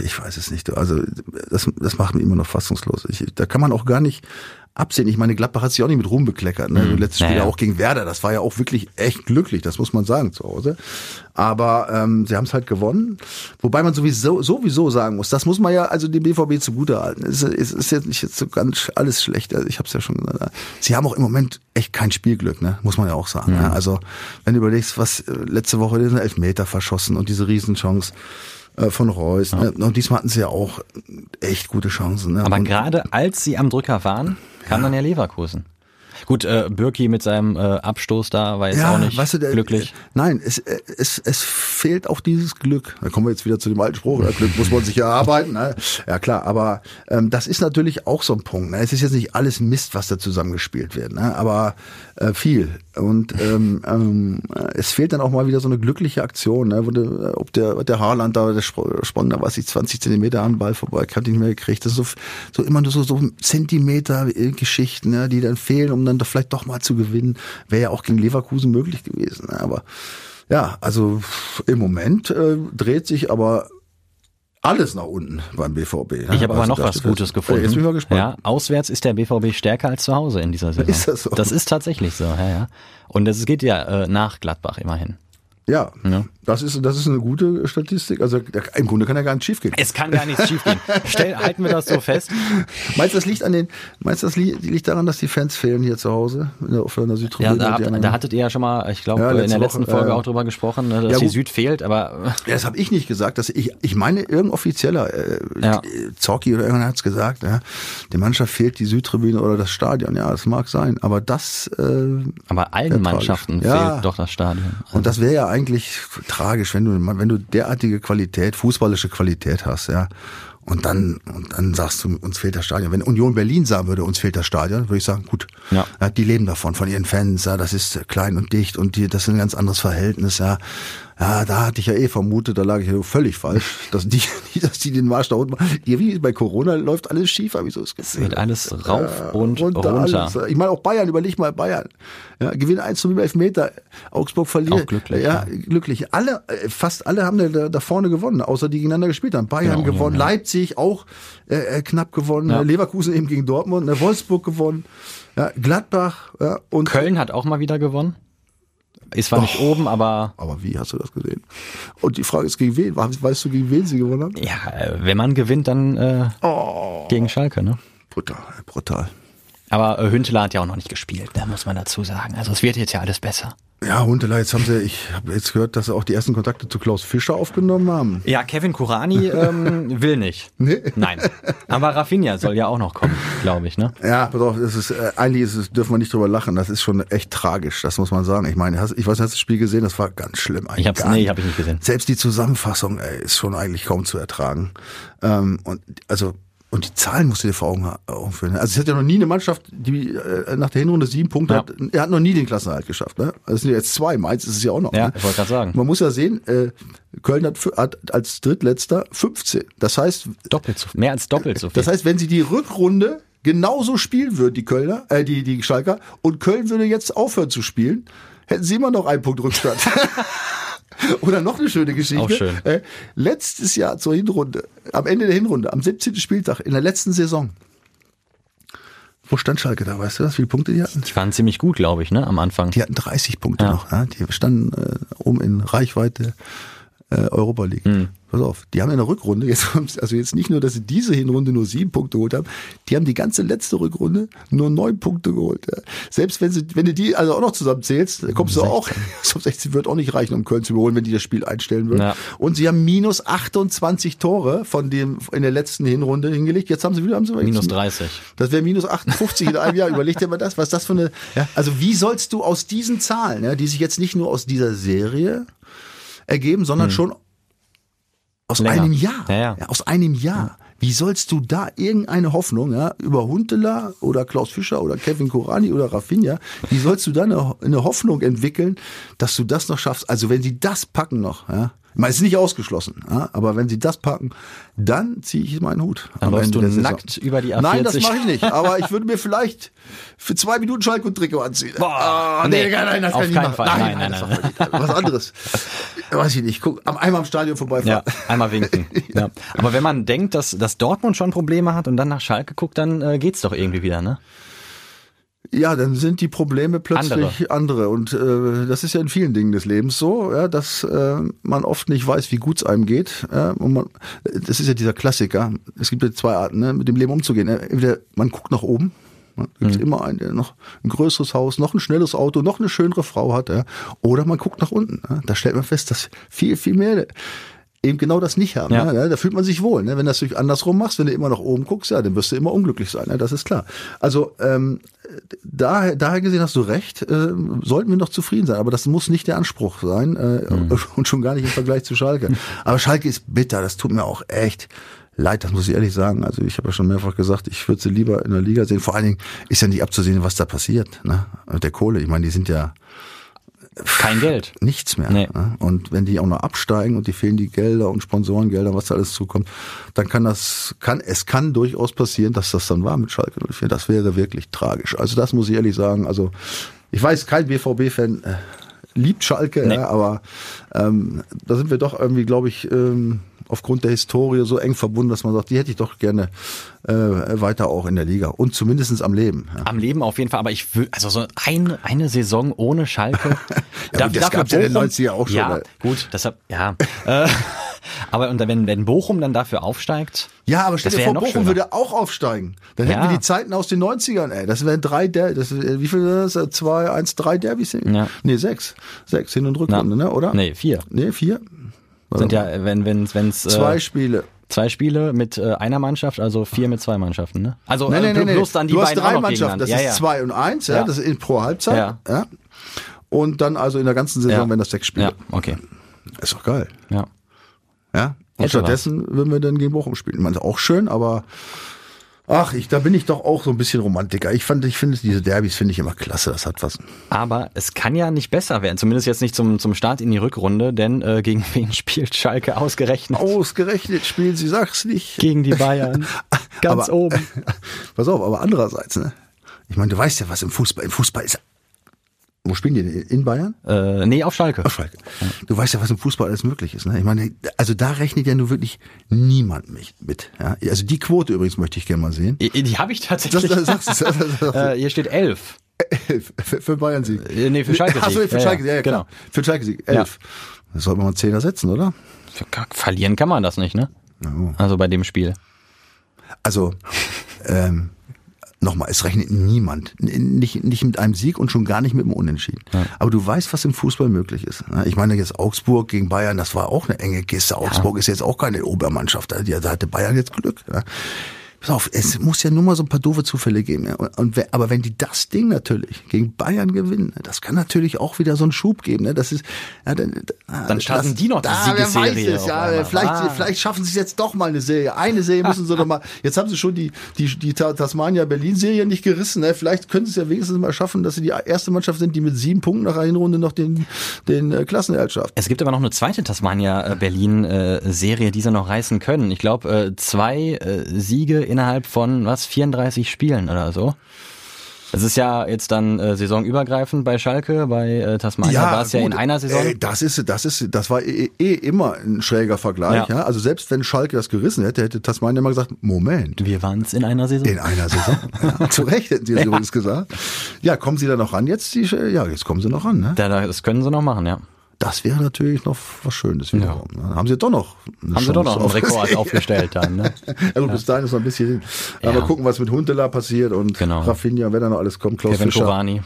Speaker 3: ich weiß es nicht. Also das, das macht mich immer noch fassungslos. Ich, da kann man auch gar nicht absehen. Ich meine, Gladbach hat sich auch nicht mit Ruhm bekleckert. Ne? Mhm. Letztes Spiel
Speaker 2: naja.
Speaker 3: auch gegen Werder, das war ja auch wirklich echt glücklich, das muss man sagen zu Hause. Aber ähm, sie haben es halt gewonnen. Wobei man sowieso, sowieso sagen muss, das muss man ja also dem BVB zugutehalten. Es ist, es ist jetzt nicht jetzt so ganz alles schlecht. Also ich habe es ja schon gesagt. Sie haben auch im Moment echt kein Spielglück, ne? muss man ja auch sagen. Mhm. Ja? Also wenn du überlegst, was äh, letzte Woche diesen Elfmeter verschossen und diese Riesenchance äh, von Reus. Ja. Ne? Und diesmal hatten sie ja auch echt gute Chancen. Ne?
Speaker 2: Aber
Speaker 3: und,
Speaker 2: gerade als sie am Drücker waren, kam ja. dann ja Leverkusen. Gut, äh, Birki mit seinem äh, Abstoß da war jetzt
Speaker 3: ja,
Speaker 2: auch nicht
Speaker 3: weißt du, der,
Speaker 2: glücklich.
Speaker 3: Äh, nein, es, es, es fehlt auch dieses Glück. Da kommen wir jetzt wieder zu dem alten Spruch. Das Glück muss man sich ja arbeiten. Ne? Ja klar, aber ähm, das ist natürlich auch so ein Punkt. Ne? Es ist jetzt nicht alles Mist, was da zusammengespielt wird, ne? aber äh, viel. Und ähm, ähm, es fehlt dann auch mal wieder so eine glückliche Aktion, ne? Wo der, ob der, der Haarland da, der Spon, da weiß ich, 20 Zentimeter an Ball vorbei, kann nicht mehr gekriegt. Das ist so, so immer nur so, so Zentimeter Geschichten, ne? die dann fehlen, um dann vielleicht doch mal zu gewinnen. Wäre ja auch gegen Leverkusen möglich gewesen. Ne? Aber ja, also im Moment äh, dreht sich aber alles nach unten beim BVB. Ne?
Speaker 2: Ich habe aber noch was Gutes gefunden.
Speaker 3: Jetzt bin ich mal gespannt.
Speaker 2: Ja, auswärts ist der BVB stärker als zu Hause in dieser Saison.
Speaker 3: Ist das so?
Speaker 2: Das ist tatsächlich so, ja, ja. Und es geht ja äh, nach Gladbach immerhin.
Speaker 3: Ja, ja, das ist das ist eine gute Statistik. Also im Grunde kann ja gar nichts schiefgehen.
Speaker 2: Es kann gar nichts schiefgehen. Stell, halten wir das so fest.
Speaker 3: Meinst du, das liegt an den? Meinst du, das liegt daran, dass die Fans fehlen hier zu Hause auf der Südtribüne?
Speaker 2: Ja, da, habt, da hattet ihr ja schon mal, ich glaube, ja, in der letzten Woche, Folge äh, auch drüber gesprochen, ne, dass ja, die Süd fehlt. Aber
Speaker 3: ja, das habe ich nicht gesagt. Dass ich ich meine, irgendein offizieller äh, ja. Zorki oder irgendeiner hat's gesagt. Ja, der Mannschaft fehlt die Südtribüne oder das Stadion. Ja, das mag sein, aber das. Äh,
Speaker 2: aber allen Mannschaften fehlt doch das Stadion.
Speaker 3: Also. Und das wäre ja eigentlich tragisch, wenn du, wenn du derartige Qualität, fußballische Qualität hast, ja. Und dann, und dann sagst du, uns fehlt das Stadion. Wenn Union Berlin sagen würde, uns fehlt das Stadion, würde ich sagen, gut. Ja. ja. Die leben davon, von ihren Fans, ja, das ist klein und dicht und die, das ist ein ganz anderes Verhältnis, ja. Ja, da hatte ich ja eh vermutet, da lag ich ja völlig falsch, dass die, dass die den Marsch da unten machen. Wie bei Corona läuft alles schief, habe ich so das
Speaker 2: Gefühl. Es wird alles rauf und runter.
Speaker 3: runter. Ich meine auch Bayern, überleg mal Bayern. Ja, gewinnt 1 zu 11 Meter. Augsburg verliert.
Speaker 2: Auch glücklich.
Speaker 3: Ja, ja, glücklich. Alle, äh, fast alle haben da, da vorne gewonnen, außer die gegeneinander gespielt haben. Bayern genau, gewonnen, ja, Leipzig auch äh, äh knapp gewonnen, ja. Leverkusen eben gegen Dortmund, Wolfsburg gewonnen, ja, Gladbach ja, und
Speaker 2: Köln hat auch mal wieder gewonnen. Ist zwar oh, nicht oben, aber.
Speaker 3: Aber wie hast du das gesehen? Und die Frage ist, gegen wen? Weißt du, gegen wen sie gewonnen haben?
Speaker 2: Ja, äh, wenn man gewinnt, dann äh, oh. gegen Schalke, ne?
Speaker 3: Brutal, brutal.
Speaker 2: Aber äh, Hünteler hat ja auch noch nicht gespielt, da muss man dazu sagen. Also es wird jetzt ja alles besser.
Speaker 3: Ja, Huntela, jetzt haben sie, ich habe jetzt gehört, dass sie auch die ersten Kontakte zu Klaus Fischer aufgenommen haben.
Speaker 2: Ja, Kevin Kurani ähm, will nicht. Nee? Nein. Aber Rafinha soll ja auch noch kommen, glaube ich, ne?
Speaker 3: Ja, pass auf, es ist, äh, eigentlich ist es, dürfen wir nicht drüber lachen. Das ist schon echt tragisch, das muss man sagen. Ich meine, hast, ich weiß, hast du das Spiel gesehen? Das war ganz schlimm eigentlich.
Speaker 2: Ich hab's, nee, hab ich nicht gesehen.
Speaker 3: Selbst die Zusammenfassung, ey, ist schon eigentlich kaum zu ertragen. Ähm, und also und die Zahlen musst du dir vor Augen führen. Also es hat ja noch nie eine Mannschaft, die äh, nach der Hinrunde sieben Punkte ja. hat. Er hat noch nie den Klassenerhalt geschafft. Ne? Also es sind jetzt zwei. Mainz ist es ja auch noch.
Speaker 2: Ja,
Speaker 3: ne?
Speaker 2: ich wollte gerade sagen.
Speaker 3: Man muss ja sehen, äh, Köln hat, hat als Drittletzter 15. Das heißt
Speaker 2: doppelt so, mehr als doppelt so viel.
Speaker 3: Das heißt, wenn sie die Rückrunde genauso spielen würden, die Kölner, äh, die die Schalker, und Köln würde jetzt aufhören zu spielen, hätten sie immer noch einen Punkt Rückstand. Oder noch eine schöne Geschichte.
Speaker 2: Auch schön.
Speaker 3: Äh, letztes Jahr zur Hinrunde, am Ende der Hinrunde, am 17. Spieltag, in der letzten Saison. Wo stand Schalke da, weißt du das, wie viele Punkte die hatten?
Speaker 2: Die waren ziemlich gut, glaube ich, ne, am Anfang.
Speaker 3: Die hatten 30 Punkte ja. noch, ja? die standen äh, oben in Reichweite äh, Europa League. Mhm. Pass auf, die haben in der Rückrunde, jetzt, also jetzt nicht nur, dass sie diese Hinrunde nur sieben Punkte geholt haben, die haben die ganze letzte Rückrunde nur neun Punkte geholt. Ja. Selbst wenn sie, wenn du die also auch noch zusammenzählst, kommst 16. du auch, so 16 wird auch nicht reichen, um Köln zu überholen, wenn die das Spiel einstellen würden. Ja. Und sie haben minus 28 Tore von dem in der letzten Hinrunde hingelegt. Jetzt haben sie wieder, haben sie
Speaker 2: minus 30.
Speaker 3: Das wäre minus 58 in einem Jahr. Überleg dir mal das, was das für eine, ja, also wie sollst du aus diesen Zahlen, ja, die sich jetzt nicht nur aus dieser Serie ergeben, sondern hm. schon aus Länger. einem Jahr. Ja, ja. Ja, aus einem Jahr. Wie sollst du da irgendeine Hoffnung, ja, über Huntela oder Klaus Fischer oder Kevin Korani oder Rafinha, wie sollst du da eine, eine Hoffnung entwickeln, dass du das noch schaffst? Also wenn sie das packen noch, ja, es ist nicht ausgeschlossen, ja, aber wenn sie das packen, dann ziehe ich meinen Hut.
Speaker 2: Dann läufst du nackt über die A40.
Speaker 3: Nein, das mache ich nicht. Aber ich würde mir vielleicht für zwei Minuten Schalke und Trikot anziehen.
Speaker 2: Boah, oh, nee, nee, nein, das
Speaker 3: kann
Speaker 2: ich nicht machen.
Speaker 3: Fall. Nein, nein, nein, nein, nein. Was anderes. Weiß ich nicht. Guck, einmal am Stadion vorbeifahren.
Speaker 2: Ja, einmal winken. ja. Aber wenn man denkt, dass, dass Dortmund schon Probleme hat und dann nach Schalke guckt, dann äh, geht's doch irgendwie wieder, ne?
Speaker 3: Ja, dann sind die Probleme plötzlich andere.
Speaker 2: Andere.
Speaker 3: Und äh, das ist ja in vielen Dingen des Lebens so, ja, dass äh, man oft nicht weiß, wie gut es einem geht. Ja, und man, das ist ja dieser Klassiker. Es gibt ja zwei Arten, ne, mit dem Leben umzugehen. Entweder man guckt nach oben, ja, gibt
Speaker 2: Mhm.
Speaker 3: immer einen, der noch ein größeres Haus, noch ein schnelles Auto, noch eine schönere Frau hat. Ja. Oder man guckt nach unten. Ja. Da stellt man fest, dass viel, viel mehr eben genau das nicht haben.
Speaker 2: Ja.
Speaker 3: Ne? Da fühlt man sich wohl. Ne? Wenn du das durch andersrum machst, wenn du immer nach oben guckst, ja, dann wirst du immer unglücklich sein. Ne? Das ist klar. Also ähm, daher, daher gesehen hast du recht, äh, sollten wir noch zufrieden sein. Aber das muss nicht der Anspruch sein äh, und schon gar nicht im Vergleich zu Schalke. Aber Schalke ist bitter. Das tut mir auch echt leid, das muss ich ehrlich sagen. Also ich habe ja schon mehrfach gesagt, ich würde sie lieber in der Liga sehen. Vor allen Dingen ist ja nicht abzusehen, was da passiert. Ne? Mit der Kohle. Ich meine, die sind ja
Speaker 2: Kein Geld.
Speaker 3: nichts mehr.
Speaker 2: Nee.
Speaker 3: Ne? Und wenn die auch noch absteigen und die fehlen die Gelder und Sponsorengelder, was da alles zukommt, dann kann das, kann, es kann durchaus passieren, dass das dann war mit Schalke 04. Das wäre wirklich tragisch. Also das muss ich ehrlich sagen. Also ich weiß, kein BVB-Fan äh, liebt Schalke,
Speaker 2: Nee.
Speaker 3: ja, aber ähm, da sind wir doch irgendwie, glaube ich, ähm, aufgrund der Historie so eng verbunden, dass man sagt, die hätte ich doch gerne äh, weiter auch in der Liga und zumindestens am Leben. Ja.
Speaker 2: Am Leben auf jeden Fall, aber ich will, also so eine, eine Saison ohne Schalke.
Speaker 3: Ja, gut, das gab's ja in den 90er auch schon,
Speaker 2: Ja,
Speaker 3: ey.
Speaker 2: gut, deshalb, ja. Äh, aber und wenn, wenn Bochum dann dafür aufsteigt,
Speaker 3: Ja, aber stell dir vor, Bochum
Speaker 2: schöner.
Speaker 3: würde auch aufsteigen. Dann hätten
Speaker 2: Ja.
Speaker 3: wir die Zeiten aus den 90ern, ey. Das wären drei Der das äh, wie viel das? Zwei, eins, drei Derbys?
Speaker 2: Ja.
Speaker 3: Nee, sechs. Sechs Hin- und Rückrunde, ne, oder?
Speaker 2: nee, vier.
Speaker 3: Nee, vier.
Speaker 2: Sind ja, wenn, wenn, wenn's,
Speaker 3: Zwei
Speaker 2: äh,
Speaker 3: Spiele.
Speaker 2: zwei Spiele mit äh, einer Mannschaft, also vier mit zwei Mannschaften, ne? Also
Speaker 3: nee,
Speaker 2: äh,
Speaker 3: nee, nee.
Speaker 2: plus dann die
Speaker 3: du hast
Speaker 2: beiden
Speaker 3: drei
Speaker 2: auch noch
Speaker 3: Mannschaften. Das
Speaker 2: gegeneinander.
Speaker 3: ist
Speaker 2: ja, ja.
Speaker 3: zwei und eins, ja.
Speaker 2: Ja.
Speaker 3: Das ist in pro Halbzeit.
Speaker 2: Ja.
Speaker 3: Ja. Und dann also in der ganzen Saison,
Speaker 2: Ja.
Speaker 3: wenn das sechs Spiele.
Speaker 2: Ja, okay.
Speaker 3: Ist doch geil.
Speaker 2: Ja.
Speaker 3: Ja. Und
Speaker 2: Hätte
Speaker 3: stattdessen würden wir dann gegen Bochum spielen. Ich meine, auch schön, aber ach, ich, da bin ich doch auch so ein bisschen Romantiker. Ich fand, ich finde diese Derbys finde ich immer klasse. Das hat was.
Speaker 2: Aber es kann ja nicht besser werden, zumindest jetzt nicht zum, zum Start in die Rückrunde, denn äh, gegen wen spielt Schalke ausgerechnet?
Speaker 3: Ausgerechnet spielen sie, sag's nicht.
Speaker 2: Gegen die Bayern. Ganz
Speaker 3: Aber-
Speaker 2: oben.
Speaker 3: Pass auf, aber andererseits, ne? Ich meine, du weißt ja, was im Fußball, im Fußball ist. Wo spielen die denn? In Bayern?
Speaker 2: Äh, nee, auf Schalke.
Speaker 3: Auf Schalke. Du weißt ja, was im Fußball alles möglich ist. Ne? Ich meine, also da rechnet ja nur wirklich niemand mit. Ja? Also die Quote übrigens möchte ich gerne mal sehen.
Speaker 2: Die, die habe ich tatsächlich.
Speaker 3: Das- das das
Speaker 2: äh, hier steht elf.
Speaker 3: Elf für, für Bayern Sieg.
Speaker 2: Äh, nee, für Schalke Sieg.
Speaker 3: für
Speaker 2: Ja,
Speaker 3: Schalke,
Speaker 2: ja,
Speaker 3: ja, ja, klar.
Speaker 2: genau.
Speaker 3: Für Schalke Sieg. Elf. Das sollte man mal Zehner setzen, oder?
Speaker 2: Verlieren kann man das nicht, ne? Also bei dem Spiel.
Speaker 3: Also, ähm, nochmal, es rechnet niemand. Nicht, nicht mit einem Sieg und schon gar nicht mit einem Unentschieden. Aber du weißt, was im Fußball möglich ist. ne? Ich meine, jetzt Augsburg gegen Bayern, das war auch eine enge Kiste. Augsburg ist jetzt auch keine Obermannschaft. Da hatte Bayern jetzt Glück. Pass auf, es muss ja nur mal so ein paar doofe Zufälle geben. Ja. Und, und, wer- aber wenn die das Ding natürlich gegen Bayern gewinnen, das kann natürlich auch wieder so einen Schub geben. Ne? Das ist, ja, dann,
Speaker 2: Dann starten die noch die
Speaker 3: da, wer
Speaker 2: Siegesserie
Speaker 3: weiß es, ja, vielleicht,
Speaker 2: Ah.
Speaker 3: vielleicht schaffen sie es jetzt doch mal eine Serie. Eine Serie müssen sie doch mal. Jetzt haben sie schon die, die, die Ta- Tasmania-Berlin-Serie nicht gerissen. Ne? Vielleicht können sie es ja wenigstens mal schaffen, dass sie die erste Mannschaft sind, die mit sieben Punkten nach einer Hinrunde noch den, den äh, Klassenerhalt schafft.
Speaker 2: Es gibt aber noch eine zweite Tasmania-Berlin-Serie, die sie noch reißen können. Ich glaube, äh, zwei äh, Siege innerhalb von was 34 Spielen oder so. Es ist ja jetzt dann äh, saisonübergreifend bei Schalke, bei äh, Tasmania war es ja in einer Saison.
Speaker 3: Ey, das ist, das ist, das war eh, eh immer ein schräger Vergleich.
Speaker 2: Ja.
Speaker 3: Ja. Also selbst wenn Schalke das gerissen hätte, hätte Tasmania immer gesagt, Moment.
Speaker 2: Wir waren es in einer Saison.
Speaker 3: In einer Saison. Ja, zu Recht hätten sie das übrigens gesagt. Ja, kommen sie da noch ran jetzt? Die, ja, jetzt kommen sie noch ran. Ne?
Speaker 2: Da, das können sie noch machen, ja.
Speaker 3: Das wäre natürlich noch was Schönes wiederum. ne? Haben sie doch noch. eine
Speaker 2: Haben sie doch noch einen
Speaker 3: auf-
Speaker 2: Rekord aufgestellt dann. Ne?
Speaker 3: Ja, gut, bis dahin ist noch ein bisschen hin.
Speaker 2: Ja.
Speaker 3: Aber gucken, was mit Huntela passiert und
Speaker 2: Genau.
Speaker 3: Rafinha, wer da noch alles kommt, Klaus
Speaker 2: Kevin
Speaker 3: Fischer.
Speaker 2: Kovani.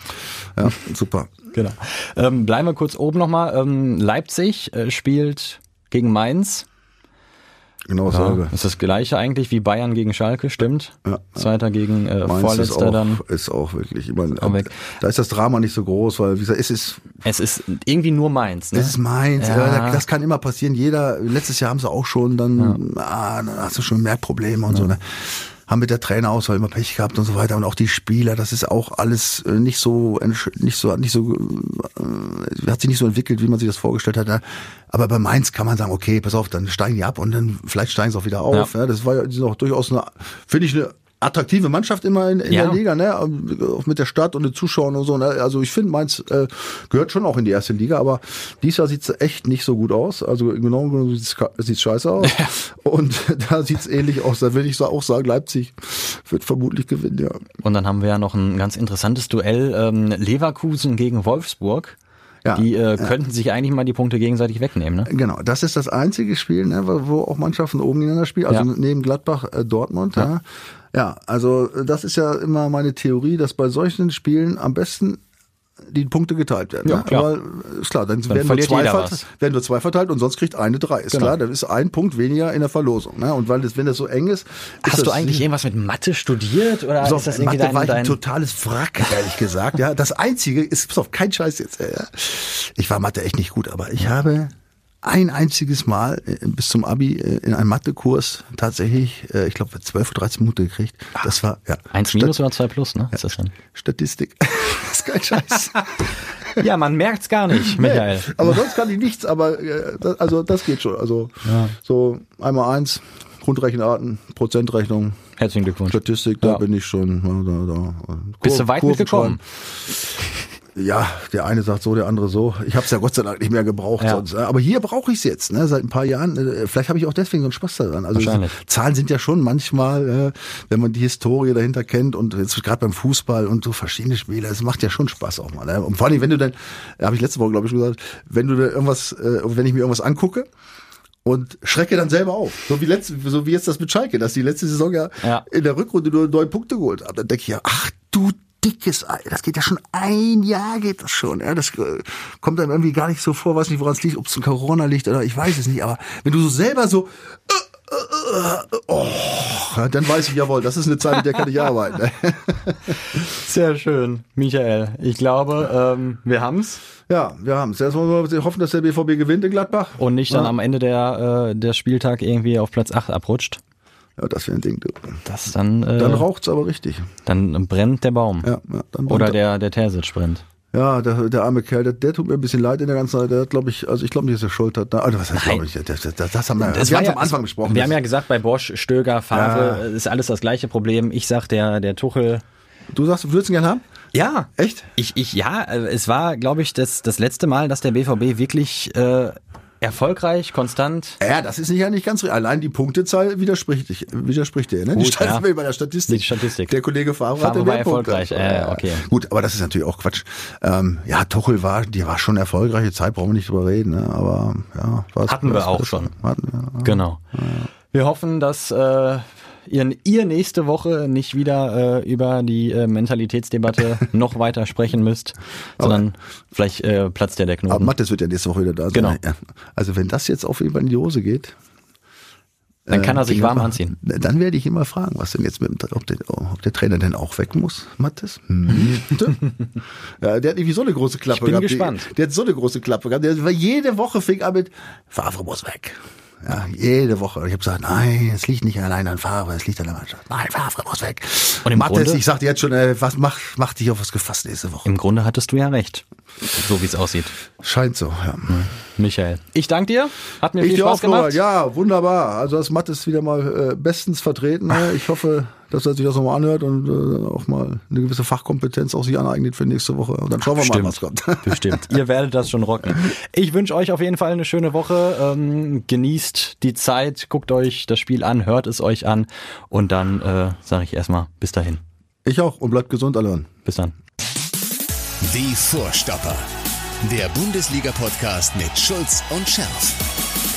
Speaker 3: Ja, super.
Speaker 2: Genau. Ähm, bleiben wir kurz oben nochmal. Ähm, Leipzig äh, spielt gegen Mainz.
Speaker 3: Genau dasselbe.
Speaker 2: Das ist das gleiche eigentlich wie Bayern gegen Schalke, stimmt.
Speaker 3: Ja.
Speaker 2: Zweiter gegen äh,
Speaker 3: Mainz ist
Speaker 2: Vorletzter
Speaker 3: auch,
Speaker 2: dann.
Speaker 3: ist auch wirklich immer, da ist das Drama nicht so groß, weil wie gesagt, es ist,
Speaker 2: Es ist irgendwie nur Mainz. Ne?
Speaker 3: es ist Mainz,
Speaker 2: Ja.
Speaker 3: ja. das kann immer passieren. Jeder, letztes Jahr haben sie auch schon dann, ah, dann hast du schon mehr Probleme und so. Ne? Haben mit der Trainerauswahl immer Pech gehabt und so weiter und auch die Spieler, das ist auch alles äh, nicht so, nicht so, nicht so, äh, hat sich nicht so entwickelt, wie man sich das vorgestellt hat. Aber bei Mainz kann man sagen, okay, pass auf, dann steigen die ab und dann vielleicht steigen sie auch wieder auf. Ja. das war ja auch durchaus eine, finde ich eine attraktive Mannschaft immer in, in
Speaker 2: Ja.
Speaker 3: der Liga, ne? Auch mit der Stadt und den Zuschauern und so. Ne? Also ich finde, Mainz äh, gehört schon auch in die erste Liga, aber dieses Jahr sieht's echt nicht so gut aus. Also genau genommen sieht's scheiße aus. Und da sieht's ähnlich aus. Da würde ich so auch sagen, Leipzig wird vermutlich gewinnen, ja.
Speaker 2: Und dann haben wir ja noch ein ganz interessantes Duell ähm, Leverkusen gegen Wolfsburg.
Speaker 3: Ja,
Speaker 2: die äh, könnten sich eigentlich mal die Punkte gegenseitig wegnehmen. Ne?
Speaker 3: Genau, das ist das einzige Spiel, ne, wo wo auch Mannschaften oben gegeneinander spielen, also
Speaker 2: Ja.
Speaker 3: neben Gladbach, äh, Dortmund. Ja. ja, also äh, das ist ja immer meine Theorie, dass bei solchen Spielen am besten die Punkte geteilt werden.
Speaker 2: Ja,
Speaker 3: ne?
Speaker 2: klar.
Speaker 3: Aber äh, ist klar, dann, werden, nur zwei
Speaker 2: jeder
Speaker 3: vert-
Speaker 2: was.
Speaker 3: werden nur zwei verteilt und sonst kriegt eine drei. Ist
Speaker 2: Genau.
Speaker 3: klar, dann ist ein Punkt weniger in der Verlosung. Ne? Und weil das, wenn das so eng ist, ist
Speaker 2: Hast
Speaker 3: das
Speaker 2: du eigentlich irgendwas mit Mathe studiert oder
Speaker 3: so,
Speaker 2: ist das irgendwie
Speaker 3: Mathe
Speaker 2: dein,
Speaker 3: war ich ein totales Wrack, ehrlich gesagt. Ja, das einzige ist, pass auf, kein Scheiß jetzt. Ja. Ich war Mathe echt nicht gut, aber ich habe ein einziges Mal äh, bis zum Abi äh, in einem Mathekurs tatsächlich, äh, ich glaube, 12 oder 13 Minuten gekriegt. Das war, ja.
Speaker 2: 1 minus oder 2 plus, ne? Ist das dann?
Speaker 3: Statistik. das ist kein Scheiß.
Speaker 2: Ja, man merkt's gar nicht, Michael.
Speaker 3: Nee, aber sonst kann ich nichts, aber das, also das geht schon. Also so einmal eins, Grundrechenarten, Prozentrechnung,
Speaker 2: Herzlichen Glückwunsch.
Speaker 3: Statistik, da
Speaker 2: Ja.
Speaker 3: bin ich schon. ja, Da, da.
Speaker 2: Bist du
Speaker 3: Kur-
Speaker 2: weit
Speaker 3: Kurven
Speaker 2: mitgekommen?
Speaker 3: schreiben. Ja, der eine sagt so, der andere so. Ich habe es ja Gott sei Dank nicht mehr gebraucht
Speaker 2: Ja.
Speaker 3: sonst. äh, Aber hier brauche ich es jetzt, ne? Seit ein paar Jahren. Äh, Vielleicht habe ich auch deswegen so einen Spaß daran. Also
Speaker 2: Wahrscheinlich.
Speaker 3: Zahlen sind ja schon manchmal, äh, wenn man die Historie dahinter kennt und jetzt gerade beim Fußball und so verschiedene Spiele, es macht ja schon Spaß auch mal. Ne? Und vor allem, wenn du dann, habe ich letzte Woche glaube ich schon gesagt, wenn du da irgendwas, wenn ich mir irgendwas angucke und schrecke dann selber auf. So wie letzte, so wie jetzt das mit Schalke, dass die letzte Saison ja,
Speaker 2: Ja.
Speaker 3: in der Rückrunde nur neun Punkte geholt haben. Dann denke ich ja, ach du dickes Ei, das geht ja schon ein Jahr geht das schon. Ja, das äh, kommt dann irgendwie gar nicht so vor, weiß nicht, woran es liegt, ob es ein Corona liegt oder ich weiß es nicht. Aber wenn du so selber so äh, äh, äh, oh, dann weiß ich, jawohl, das ist eine Zeit, mit der kann ich arbeiten. ne?
Speaker 2: Sehr schön, Michael. Ich glaube, ähm, wir haben's.
Speaker 3: Ja, wir haben es. Erst wollen wir hoffen, dass der BVB gewinnt in Gladbach.
Speaker 2: Und nicht dann
Speaker 3: ja.
Speaker 2: am Ende der, äh, der Spieltag irgendwie auf Platz 8 abrutscht.
Speaker 3: Ja, das wäre ein Ding.
Speaker 2: Das dann, äh,
Speaker 3: Dann raucht's aber richtig.
Speaker 2: dann brennt der Baum.
Speaker 3: Ja, ja, dann
Speaker 2: Oder der, der Terzic brennt.
Speaker 3: Ja, der, der arme Kerl, der, der tut mir ein bisschen leid in der ganzen Zeit. Der hat, glaube ich, also ich glaube nicht, dass er Schuld hat. Also was heißt, glaube ich, das, das, das haben wir,
Speaker 2: Es
Speaker 3: wir haben
Speaker 2: ja-
Speaker 3: am Anfang besprochen.
Speaker 2: Wir
Speaker 3: Das-
Speaker 2: haben ja gesagt, bei Bosch, Stöger, Favre
Speaker 3: Ja.
Speaker 2: ist alles das gleiche Problem. Ich sag, der, der Tuchel.
Speaker 3: du sagst, du würdest ihn gerne haben?
Speaker 2: Ja.
Speaker 3: Echt?
Speaker 2: Ich, ich, ja, äh, es war, glaube ich, das, das letzte Mal, dass der BVB wirklich äh, erfolgreich, konstant.
Speaker 3: Ja, das ist nicht, ja nicht ganz. Allein die Punktezahl widerspricht, dich- widerspricht dir. Ne? die
Speaker 2: Gut,
Speaker 3: stand
Speaker 2: ja.
Speaker 3: mir bei der Statistik.
Speaker 2: Die Statistik.
Speaker 3: Der Kollege Favre,
Speaker 2: Favre
Speaker 3: hatte
Speaker 2: war
Speaker 3: mehr Punkte.
Speaker 2: erfolgreich. Äh, okay.
Speaker 3: Gut, aber das ist natürlich auch Quatsch. Ähm, ja, Tuchel war, die war schon erfolgreiche Zeit, brauchen wir nicht drüber reden. Ne? Aber ja,
Speaker 2: Hatten wir auch
Speaker 3: was,
Speaker 2: schon.
Speaker 3: Hatten wir,
Speaker 2: Genau. Wir hoffen, dass äh, ihr, ihr nächste Woche nicht wieder äh, über die äh, Mentalitätsdebatte noch weiter sprechen müsst, sondern vielleicht äh, platzt ja der
Speaker 3: Aber
Speaker 2: Knoten.
Speaker 3: Mattes wird ja nächste Woche wieder da sein.
Speaker 2: Genau.
Speaker 3: Ja. Also wenn das jetzt auf jeden Fall in die Hose geht,
Speaker 2: Dann kann er sich
Speaker 3: Äh,
Speaker 2: warm
Speaker 3: aber-
Speaker 2: anziehen.
Speaker 3: Dann werde ich immer fragen, was denn jetzt mit dem, ob der, ob der Trainer denn auch weg muss, Mattes? Hm. ja, der hat irgendwie so eine große Klappe
Speaker 2: Ich bin
Speaker 3: gehabt.
Speaker 2: gespannt.
Speaker 3: Der, der hat so eine große Klappe gehabt. Der jede Woche fing an mit, Favre muss weg. Ja, jede Woche. Und ich habe gesagt, nein, es liegt nicht allein an Favre, es liegt an der Mannschaft. Nein, Favre muss weg.
Speaker 2: Und im
Speaker 3: Mattes,
Speaker 2: Grunde-
Speaker 3: ich sagte jetzt schon, äh, was mach, mach dich auf was gefasst nächste Woche.
Speaker 2: Im Grunde hattest du ja recht, so wie es aussieht.
Speaker 3: Scheint so, ja.
Speaker 2: Michael. Ich danke dir. Hat mir
Speaker 3: Ich
Speaker 2: viel
Speaker 3: dir
Speaker 2: Spaß
Speaker 3: auch,
Speaker 2: gemacht.
Speaker 3: Ja, wunderbar. Also das Matt ist wieder mal äh, bestens vertreten. Ne? Ich hoffe, dass er sich das nochmal anhört und äh, auch mal eine gewisse Fachkompetenz auch sich aneignet für nächste Woche. Und dann schauen wir mal, was kommt.
Speaker 2: Bestimmt. Ihr werdet das schon rocken. Ich wünsche euch auf jeden Fall eine schöne Woche. Ähm, genießt die Zeit, guckt euch das Spiel an, hört es euch an und dann äh, sage ich erstmal bis dahin.
Speaker 3: Ich auch und bleibt gesund, alle.
Speaker 2: Bis dann.
Speaker 1: Die Vorstopper. Der Bundesliga-Podcast mit Schulz und Scherf.